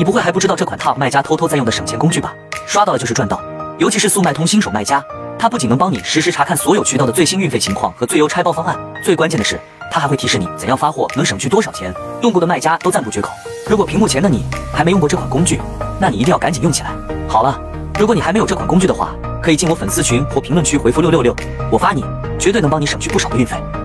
你不会还不知道这款 top 卖家偷偷在用的省钱工具吧？刷到了就是赚到。尤其是速卖通新手卖家它不仅能帮你实时查看所有渠道的最新运费情况和最优拆包方案最关键的是它还会提示你怎样发货能省去多少钱。用过的卖家都赞不绝口如果屏幕前的你还没用过这款工具那你一定要赶紧用起来。好了如果你还没有这款工具的话可以进我粉丝群或评论区回复六六六我发你绝对能帮你省去不少的运费。